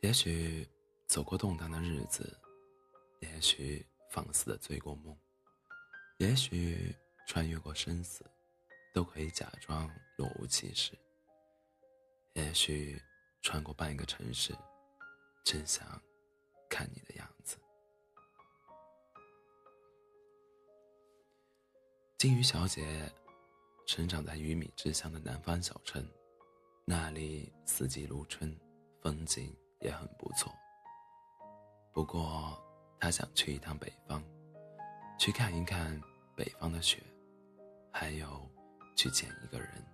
也许走过动荡的日子，也许放肆的追过梦，也许穿越过生死，都可以假装若无其事。也许穿过半个城市，只想看你的样子。金鱼小姐成长在鱼米之乡的南方小城，那里四季如春，风景。也很不错。不过，他想去一趟北方，去看一看北方的雪，还有去见一个人，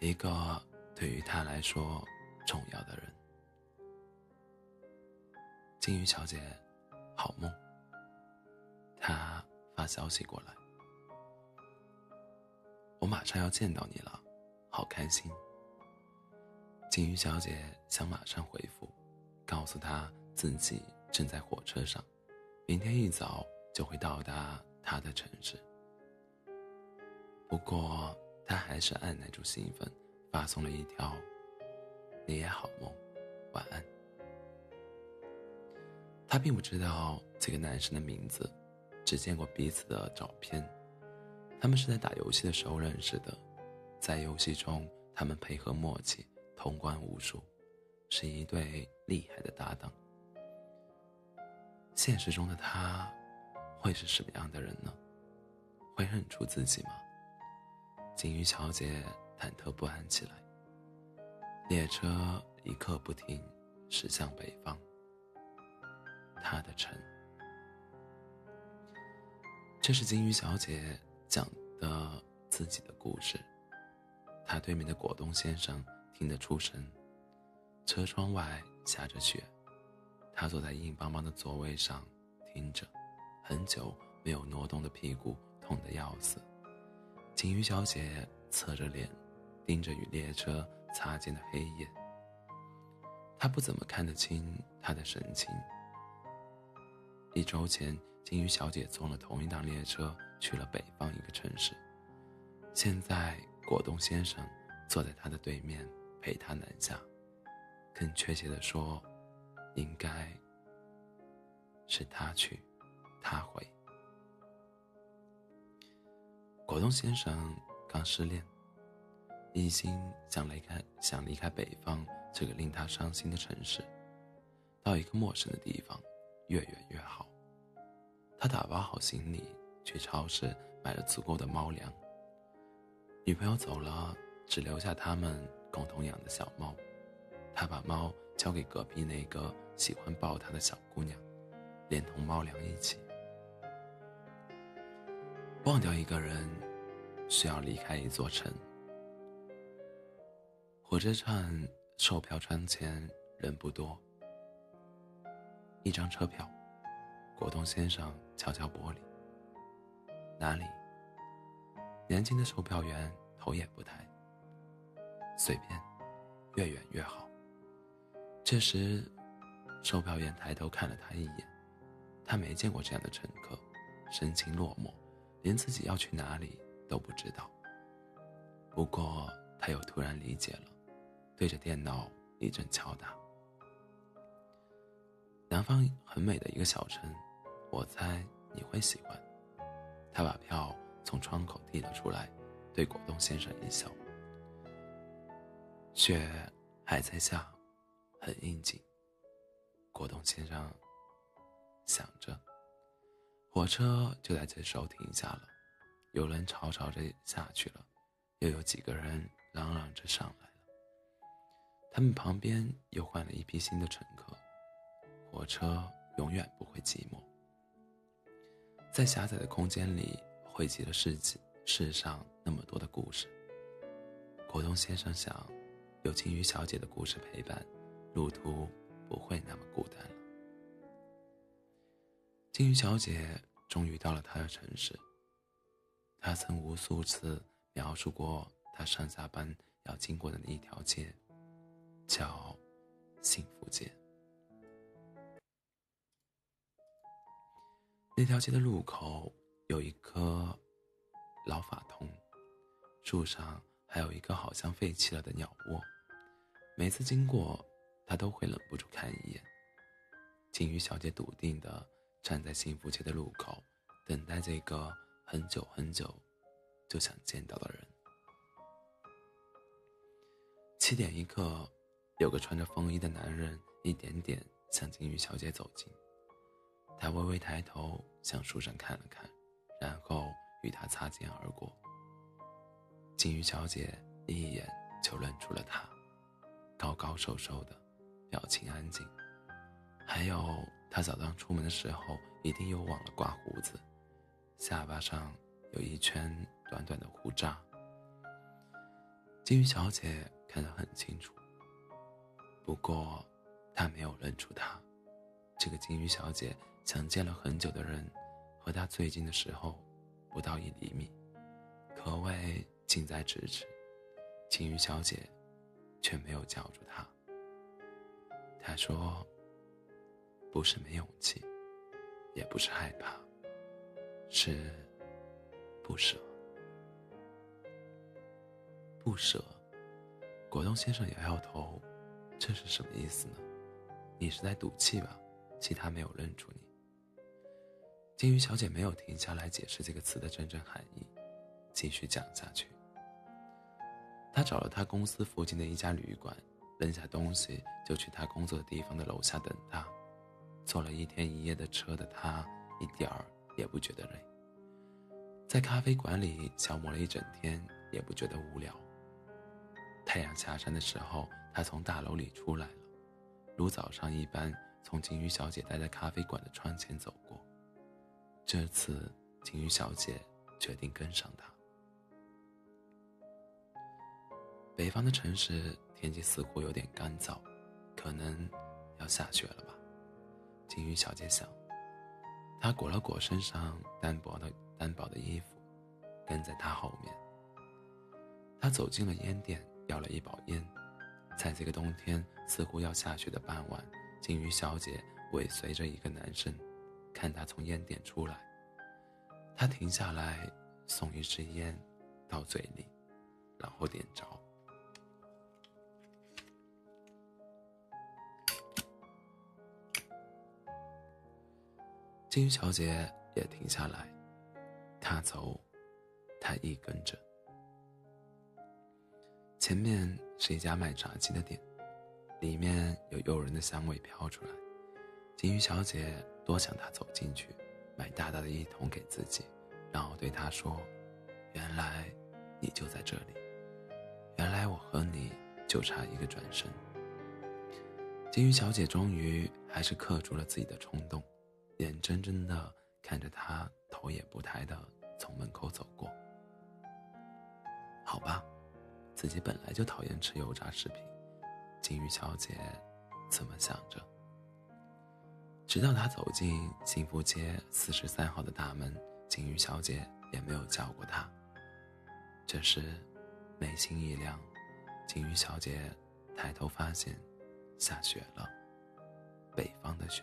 一个对于他来说重要的人。金鱼小姐，好梦。他发消息过来，我马上要见到你了，好开心。金鱼小姐想马上回复，告诉他自己正在火车上，明天一早就会到达他的城市。不过，她还是按耐住兴奋，发送了一条：“你也好梦，晚安。”她并不知道这个男生的名字，只见过彼此的照片。他们是在打游戏的时候认识的，在游戏中，他们配合默契。通关无数，是一对厉害的搭档。现实中的他，会是什么样的人呢？会认出自己吗？金鱼小姐忐忑不安起来。列车一刻不停驶向北方，他的城。这是金鱼小姐讲的自己的故事。她对面的果冻先生。听得出神。车窗外下着雪，他坐在硬邦邦的座位上听着，很久没有挪动的屁股痛得要死。金鱼小姐侧着脸，盯着与列车擦肩的黑夜。她不怎么看得清他的神情。一周前，金鱼小姐坐了同一趟列车去了北方一个城市，现在果冻先生坐在她的对面。陪他南下，更确切的说，应该是他去，他回。果冻先生刚失恋，一心想离开，想离开北方这个令他伤心的城市，到一个陌生的地方，越远越好。他打包好行李，去超市买了足够的猫粮。女朋友走了，只留下他们。共同养的小猫，他把猫交给隔壁那个喜欢抱他的小姑娘，连同猫粮一起。忘掉一个人，需要离开一座城。火车站售票窗前人不多，一张车票。果冻先生敲敲玻璃。哪里？年轻的售票员头也不抬。随便，越远越好。这时，售票员抬头看了他一眼，他没见过这样的乘客，神情落寞，连自己要去哪里都不知道。不过，他又突然理解了，对着电脑一阵敲打。南方很美的一个小城，我猜你会喜欢。他把票从窗口递了出来，对果冻先生一笑。雪还在下，很应景。果冻先生想着，火车就在这时候停下了，有人吵吵着下去了，又有几个人嚷嚷着上来了。他们旁边又换了一批新的乘客。火车永远不会寂寞，在狭窄的空间里汇集了世界世上那么多的故事。果冻先生想。有金鱼小姐的故事陪伴，路途不会那么孤单了。金鱼小姐终于到了她的城市。她曾无数次描述过她上下班要经过的那一条街，叫幸福街。那条街的路口有一棵老法桐，树上还有一个好像废弃了的鸟窝。每次经过，他都会忍不住看一眼。金鱼小姐笃定地站在幸福街的路口，等待这个很久很久就想见到的人。七点一刻，有个穿着风衣的男人一点点向金鱼小姐走近。他微微抬头向树上看了看，然后与她擦肩而过。金鱼小姐一眼就认出了他，高高瘦瘦的，表情安静。还有他早上出门的时候一定又忘了刮胡子，下巴上有一圈短短的胡渣。金鱼小姐看得很清楚，不过她没有认出他。这个金鱼小姐想见了很久的人，和她最近的时候不到一厘米，可谓。近在咫尺，金鱼小姐却没有叫住他。他说：“不是没勇气，也不是害怕，是不舍。不舍。”果冻先生摇摇头：“这是什么意思呢？你是在赌气吧？其他没有认出你。”金鱼小姐没有停下来解释这个词的真正含义，继续讲下去。他找了他公司附近的一家旅馆，扔下东西就去他工作的地方的楼下等他。坐了一天一夜的车的他，一点儿也不觉得累。在咖啡馆里消磨了一整天，也不觉得无聊。太阳下山的时候，他从大楼里出来了，如早上一般从金鱼小姐待在咖啡馆的窗前走过。这次，金鱼小姐决定跟上他。北方的城市天气似乎有点干燥，可能要下雪了吧？金鱼小姐想。她裹了裹身上单薄的单薄的衣服，跟在他后面。她走进了烟店，要了一包烟。在这个冬天似乎要下雪的傍晚，金鱼小姐尾随着一个男生，看他从烟店出来。他停下来，送一支烟到嘴里，然后点着。金鱼小姐也停下来，他走，他一跟着。前面是一家卖炸鸡的店，里面有诱人的香味飘出来。金鱼小姐多想他走进去，买大大的一桶给自己，然后对他说：“原来你就在这里，原来我和你就差一个转身。”金鱼小姐终于还是克住了自己的冲动。眼睁睁的看着他头也不抬的从门口走过。好吧，自己本来就讨厌吃油炸食品，金鱼小姐这么想着。直到他走进幸福街四十三号的大门，金鱼小姐也没有叫过他。这时，眉心一亮，金鱼小姐抬头发现，下雪了，北方的雪。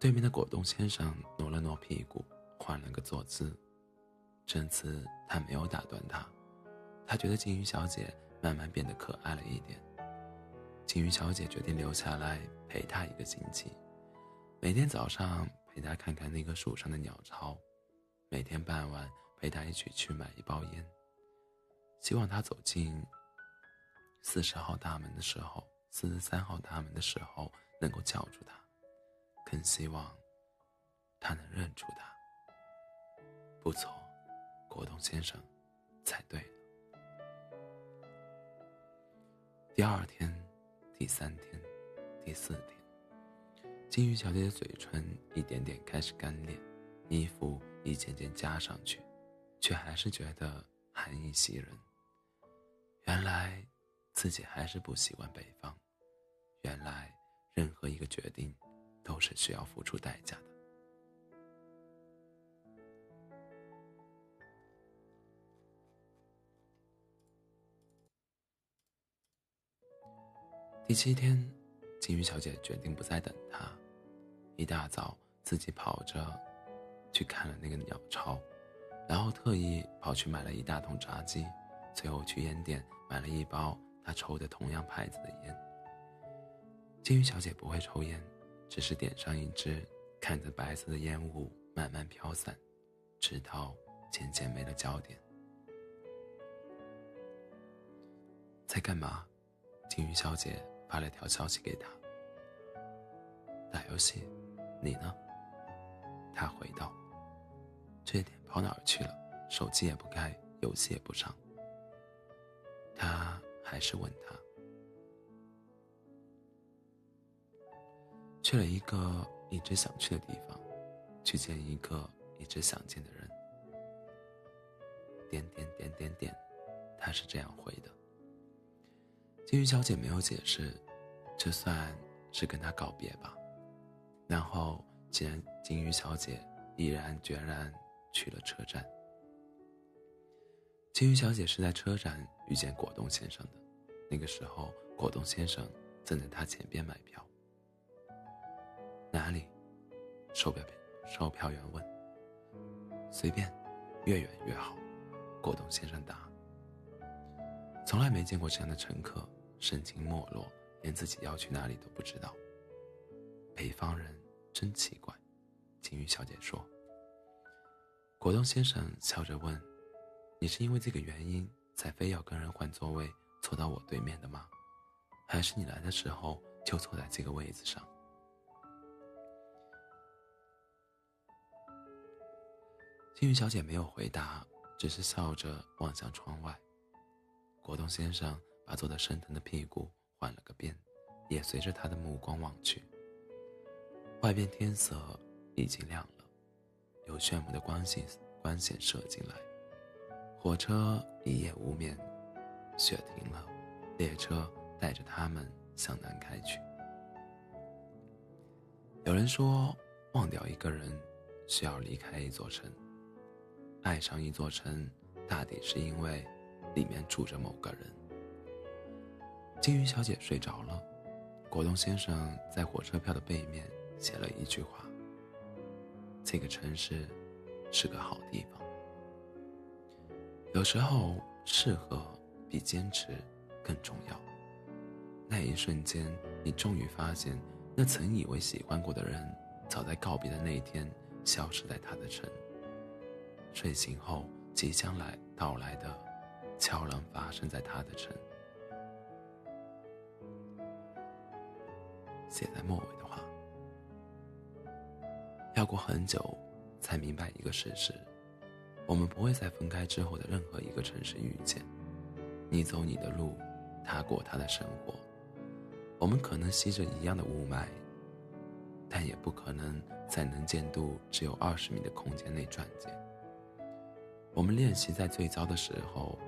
对面的果冻先生挪了挪屁股，换了个坐姿。这次他没有打断他，他觉得金鱼小姐慢慢变得可爱了一点。金鱼小姐决定留下来陪他一个星期，每天早上陪他看看那棵树上的鸟巢，每天傍晚陪他一起去买一包烟。希望他走进四十号大门的时候，四十三号大门的时候能够叫住他。更希望他能认出他。不错，果冻先生猜对了。第二天、第三天、第四天，金鱼小姐的嘴唇一点点开始干裂，衣服一件件加上去，却还是觉得寒意袭人。原来自己还是不喜欢北方。原来任何一个决定。都是需要付出代价的。第七天，金鱼小姐决定不再等他，一大早自己跑着去看了那个鸟巢，然后特意跑去买了一大桶炸鸡，最后去烟店买了一包他抽的同样牌子的烟。金鱼小姐不会抽烟，只是点上一支，看着白色的烟雾慢慢飘散，直到渐渐没了焦点。在干嘛？金鱼小姐发了条消息给他。打游戏，你呢？他回道。这点跑哪儿去了？手机也不开，游戏也不上。他还是问他。去了一个一直想去的地方，去见一个一直想见的人。点点点点点，他是这样回的。金鱼小姐没有解释，就算是跟他告别吧。然后，既然金鱼小姐毅然决然去了车站，金鱼小姐是在车站遇见果冻先生的。那个时候，果冻先生正在她前边买票。哪里？售票售票员问。随便，越远越好。果冻先生答。从来没见过这样的乘客，神情没落，连自己要去哪里都不知道。北方人。真奇怪，金鱼小姐说。果冻先生笑着问：“你是因为这个原因才非要跟人换座位，坐到我对面的吗？还是你来的时候就坐在这个位子上？”金鱼小姐没有回答，只是笑着望向窗外。果冻先生把坐得生疼的屁股换了个边，也随着他的目光望去。外边天色已经亮了，有炫目的光线光线射进来。火车一夜无眠，雪停了，列车带着他们向南开去。有人说，忘掉一个人，需要离开一座城。爱上一座城，大抵是因为里面住着某个人。金鱼小姐睡着了，果冻先生在火车票的背面。写了一句话：“这个城市是个好地方。”有时候，适合比坚持更重要。那一瞬间，你终于发现，那曾以为喜欢过的人，早在告别的那一天消失在他的城。睡醒后，即将来到来的，悄然发生在他的城。写在末尾的话。要过很久，才明白一个事实：我们不会在分开之后的任何一个城市遇见。你走你的路，他过他的生活。我们可能吸着一样的雾霾，但也不可能在能见度只有二十米的空间内撞见。我们练习在最糟的时候，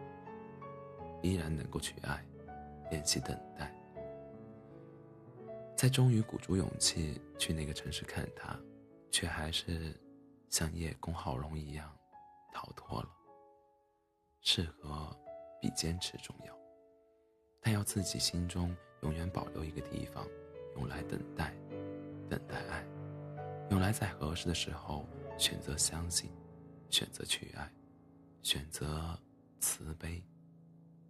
依然能够去爱，练习等待，在终于鼓足勇气去那个城市看他。却还是像叶公好龙一样逃脱了。适合比坚持重要，但要自己心中永远保留一个地方，用来等待，等待爱，用来在合适的时候选择相信，选择去爱，选择慈悲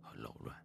和柔软。